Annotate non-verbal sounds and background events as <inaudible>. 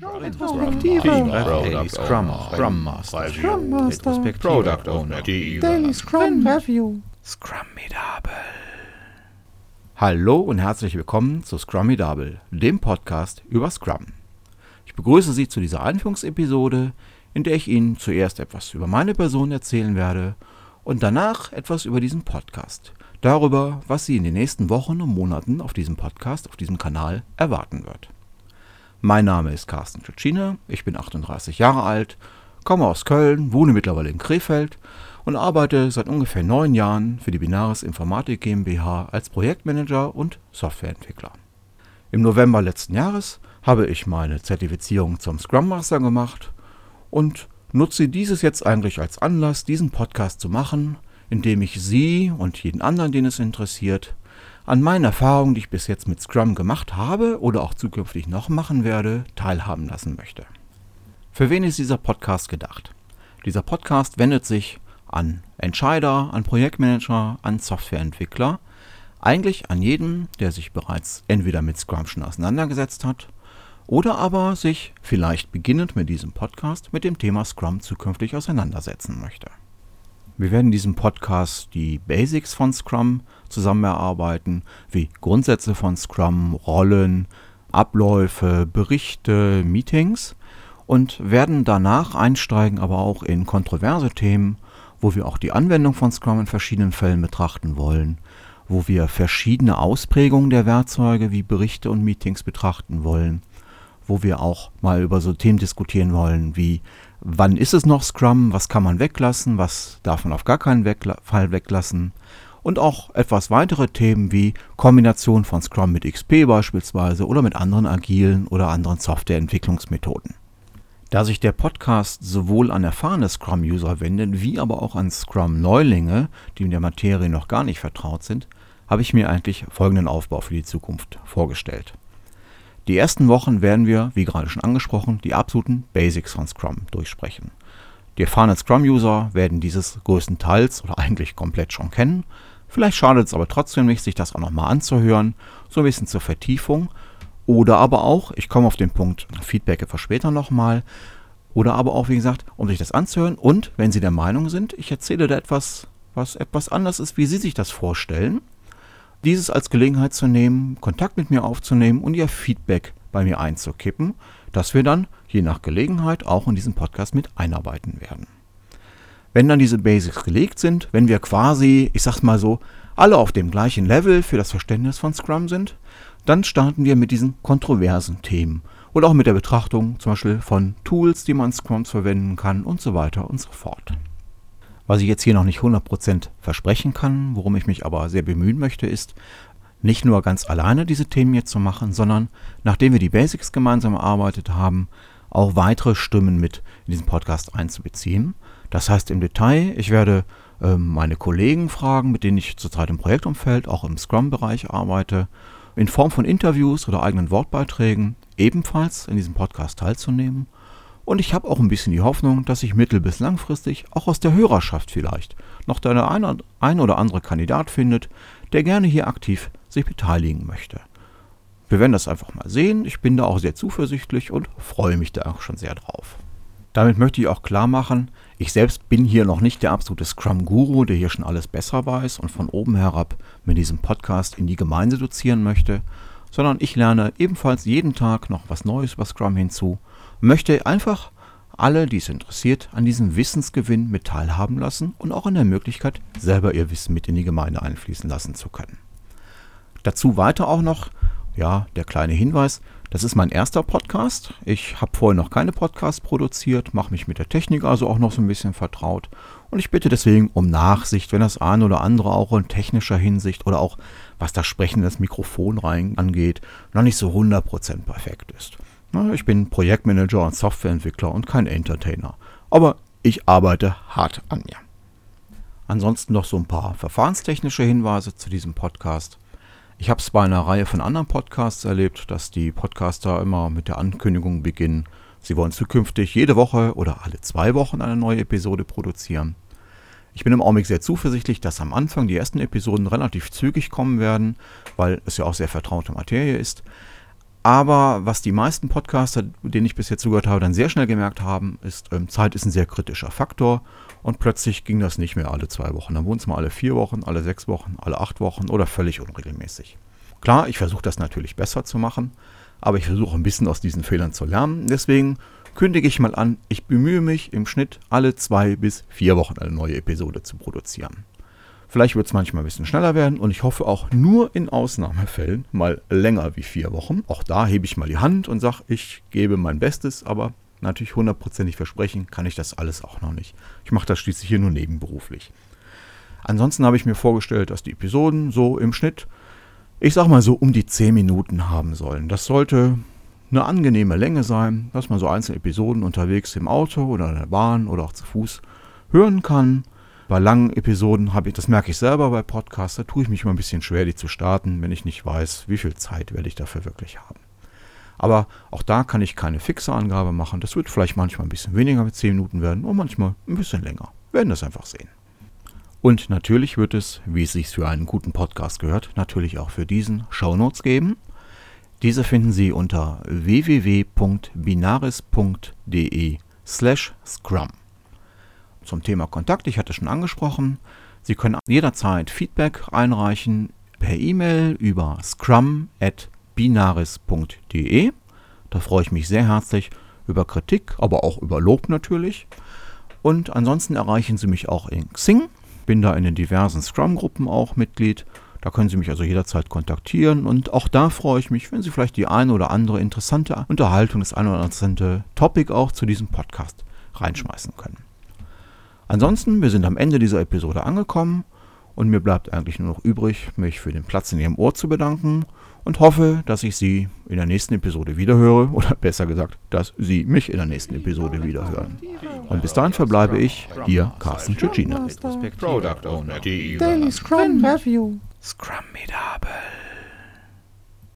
Daily Scrum, Scrum Master, Scrum Master, Product Owner, Daily Scrum Review, Scrummidable. Hallo und herzlich willkommen zu Scrummidable, dem Podcast über Scrum. Ich begrüße Sie zu dieser Einführungsepisode, in der ich Ihnen zuerst etwas über meine Person erzählen werde und danach etwas über diesen Podcast. Darüber, was Sie in den nächsten Wochen und Monaten auf diesem Podcast, auf diesem Kanal erwarten wird. Mein Name ist Carsten Tschetschine, ich bin 38 Jahre alt, komme aus Köln, wohne mittlerweile in Krefeld und arbeite seit ungefähr neun Jahren für die Binaris Informatik GmbH als Projektmanager und Softwareentwickler. Im November letzten Jahres habe ich meine Zertifizierung zum Scrum Master gemacht und nutze dieses jetzt eigentlich als Anlass, diesen Podcast zu machen, indem ich Sie und jeden anderen, den es interessiert, an meinen Erfahrungen, die ich bis jetzt mit Scrum gemacht habe oder auch zukünftig noch machen werde, teilhaben lassen möchte. Für wen ist dieser Podcast gedacht? Dieser Podcast wendet sich an Entscheider, an Projektmanager, an Softwareentwickler, eigentlich an jeden, der sich bereits entweder mit Scrum schon auseinandergesetzt hat oder aber sich vielleicht beginnend mit diesem Podcast mit dem Thema Scrum zukünftig auseinandersetzen möchte. Wir werden in diesem Podcast die Basics von Scrum zusammen erarbeiten, wie Grundsätze von Scrum, Rollen, Abläufe, Berichte, Meetings und werden danach einsteigen, aber auch in kontroverse Themen, wo wir auch die Anwendung von Scrum in verschiedenen Fällen betrachten wollen, wo wir verschiedene Ausprägungen der Werkzeuge wie Berichte und Meetings betrachten wollen, wo wir auch mal über so Themen diskutieren wollen wie wann ist es noch Scrum, was kann man weglassen, was darf man auf gar keinen Wegla Fall weglassen und auch etwas weitere Themen wie Kombination von Scrum mit XP beispielsweise oder mit anderen agilen oder anderen Softwareentwicklungsmethoden. Da sich der Podcast sowohl an erfahrene Scrum-User wendet, wie aber auch an Scrum-Neulinge, die in der Materie noch gar nicht vertraut sind, habe ich mir eigentlich folgenden Aufbau für die Zukunft vorgestellt. Die ersten Wochen werden wir, wie gerade schon angesprochen, die absoluten Basics von Scrum durchsprechen. Die erfahrenen Scrum-User werden dieses größtenteils oder eigentlich komplett schon kennen. Vielleicht schadet es aber trotzdem nicht, sich das auch nochmal anzuhören, so ein bisschen zur Vertiefung. Oder aber auch, ich komme auf den Punkt Feedback etwas später nochmal, oder aber auch, wie gesagt, um sich das anzuhören und, wenn Sie der Meinung sind, ich erzähle da etwas, was etwas anders ist, wie Sie sich das vorstellen, dieses als Gelegenheit zu nehmen, Kontakt mit mir aufzunehmen und ihr Feedback bei mir einzukippen, das wir dann je nach Gelegenheit auch in diesem Podcast mit einarbeiten werden. Wenn dann diese Basics gelegt sind, wenn wir quasi, ich sag's mal so, alle auf dem gleichen Level für das Verständnis von Scrum sind, dann starten wir mit diesen kontroversen Themen und auch mit der Betrachtung zum Beispiel von Tools, die man Scrums verwenden kann und so weiter und so fort. Was ich jetzt hier noch nicht 100% versprechen kann, worum ich mich aber sehr bemühen möchte, ist, nicht nur ganz alleine diese Themen jetzt zu machen, sondern nachdem wir die Basics gemeinsam erarbeitet haben, auch weitere Stimmen mit in diesen Podcast einzubeziehen. Das heißt im Detail, ich werde äh, meine Kollegen fragen, mit denen ich zurzeit im Projektumfeld, auch im Scrum-Bereich arbeite, in Form von Interviews oder eigenen Wortbeiträgen ebenfalls in diesem Podcast teilzunehmen und ich habe auch ein bisschen die Hoffnung, dass sich mittel- bis langfristig auch aus der Hörerschaft vielleicht noch der ein oder andere Kandidat findet, der gerne hier aktiv sich beteiligen möchte. Wir werden das einfach mal sehen. Ich bin da auch sehr zuversichtlich und freue mich da auch schon sehr drauf. Damit möchte ich auch klar machen, ich selbst bin hier noch nicht der absolute Scrum-Guru, der hier schon alles besser weiß und von oben herab mit diesem Podcast in die Gemeinde dozieren möchte, sondern ich lerne ebenfalls jeden Tag noch was Neues über Scrum hinzu möchte einfach alle, die es interessiert, an diesem Wissensgewinn mit teilhaben lassen und auch an der Möglichkeit, selber ihr Wissen mit in die Gemeinde einfließen lassen zu können. Dazu weiter auch noch, ja, der kleine Hinweis, das ist mein erster Podcast. Ich habe vorher noch keine Podcasts produziert, mache mich mit der Technik also auch noch so ein bisschen vertraut. Und ich bitte deswegen um Nachsicht, wenn das eine oder andere auch in technischer Hinsicht oder auch was das Sprechen des Mikrofon rein angeht, noch nicht so 100% perfekt ist. Ich bin Projektmanager und Softwareentwickler und kein Entertainer. Aber ich arbeite hart an mir. Ansonsten noch so ein paar verfahrenstechnische Hinweise zu diesem Podcast. Ich habe es bei einer Reihe von anderen Podcasts erlebt, dass die Podcaster immer mit der Ankündigung beginnen, sie wollen zukünftig jede Woche oder alle zwei Wochen eine neue Episode produzieren. Ich bin im Augenblick sehr zuversichtlich, dass am Anfang die ersten Episoden relativ zügig kommen werden, weil es ja auch sehr vertraute Materie ist. Aber was die meisten Podcaster, denen ich bisher zugehört habe, dann sehr schnell gemerkt haben, ist, ähm, Zeit ist ein sehr kritischer Faktor. Und plötzlich ging das nicht mehr alle zwei Wochen. Dann wurden es mal alle vier Wochen, alle sechs Wochen, alle acht Wochen oder völlig unregelmäßig. Klar, ich versuche das natürlich besser zu machen, aber ich versuche ein bisschen aus diesen Fehlern zu lernen. Deswegen kündige ich mal an, ich bemühe mich im Schnitt alle zwei bis vier Wochen eine neue Episode zu produzieren. Vielleicht wird es manchmal ein bisschen schneller werden und ich hoffe auch nur in Ausnahmefällen mal länger wie vier Wochen. Auch da hebe ich mal die Hand und sage, ich gebe mein Bestes, aber natürlich hundertprozentig versprechen kann ich das alles auch noch nicht. Ich mache das schließlich hier nur nebenberuflich. Ansonsten habe ich mir vorgestellt, dass die Episoden so im Schnitt, ich sag mal so um die 10 Minuten haben sollen. Das sollte eine angenehme Länge sein, dass man so einzelne Episoden unterwegs im Auto oder in der Bahn oder auch zu Fuß hören kann. Bei langen Episoden habe ich, das merke ich selber bei Podcasts, da tue ich mich immer ein bisschen schwer, die zu starten, wenn ich nicht weiß, wie viel Zeit werde ich dafür wirklich haben. Aber auch da kann ich keine fixe Angabe machen. Das wird vielleicht manchmal ein bisschen weniger mit 10 Minuten werden und manchmal ein bisschen länger. Wir werden das einfach sehen. Und natürlich wird es, wie es sich für einen guten Podcast gehört, natürlich auch für diesen Shownotes geben. Diese finden Sie unter www.binaris.de slash scrum. Zum Thema Kontakt, ich hatte schon angesprochen, Sie können jederzeit Feedback einreichen per E-Mail über scrum.binaris.de. Da freue ich mich sehr herzlich über Kritik, aber auch über Lob natürlich. Und ansonsten erreichen Sie mich auch in Xing. Bin da in den diversen Scrum-Gruppen auch Mitglied da können Sie mich also jederzeit kontaktieren und auch da freue ich mich, wenn Sie vielleicht die eine oder andere interessante Unterhaltung, das eine oder andere interessante Topic auch zu diesem Podcast reinschmeißen können. Ansonsten, wir sind am Ende dieser Episode angekommen und mir bleibt eigentlich nur noch übrig, mich für den Platz in Ihrem Ohr zu bedanken und hoffe, dass ich Sie in der nächsten Episode wiederhöre oder <laughs> besser gesagt, dass Sie mich in der nächsten Episode wiederhören. Und bis dahin verbleibe ich, Ihr Carsten Tschitschina. Daily Scrum Review. Scrum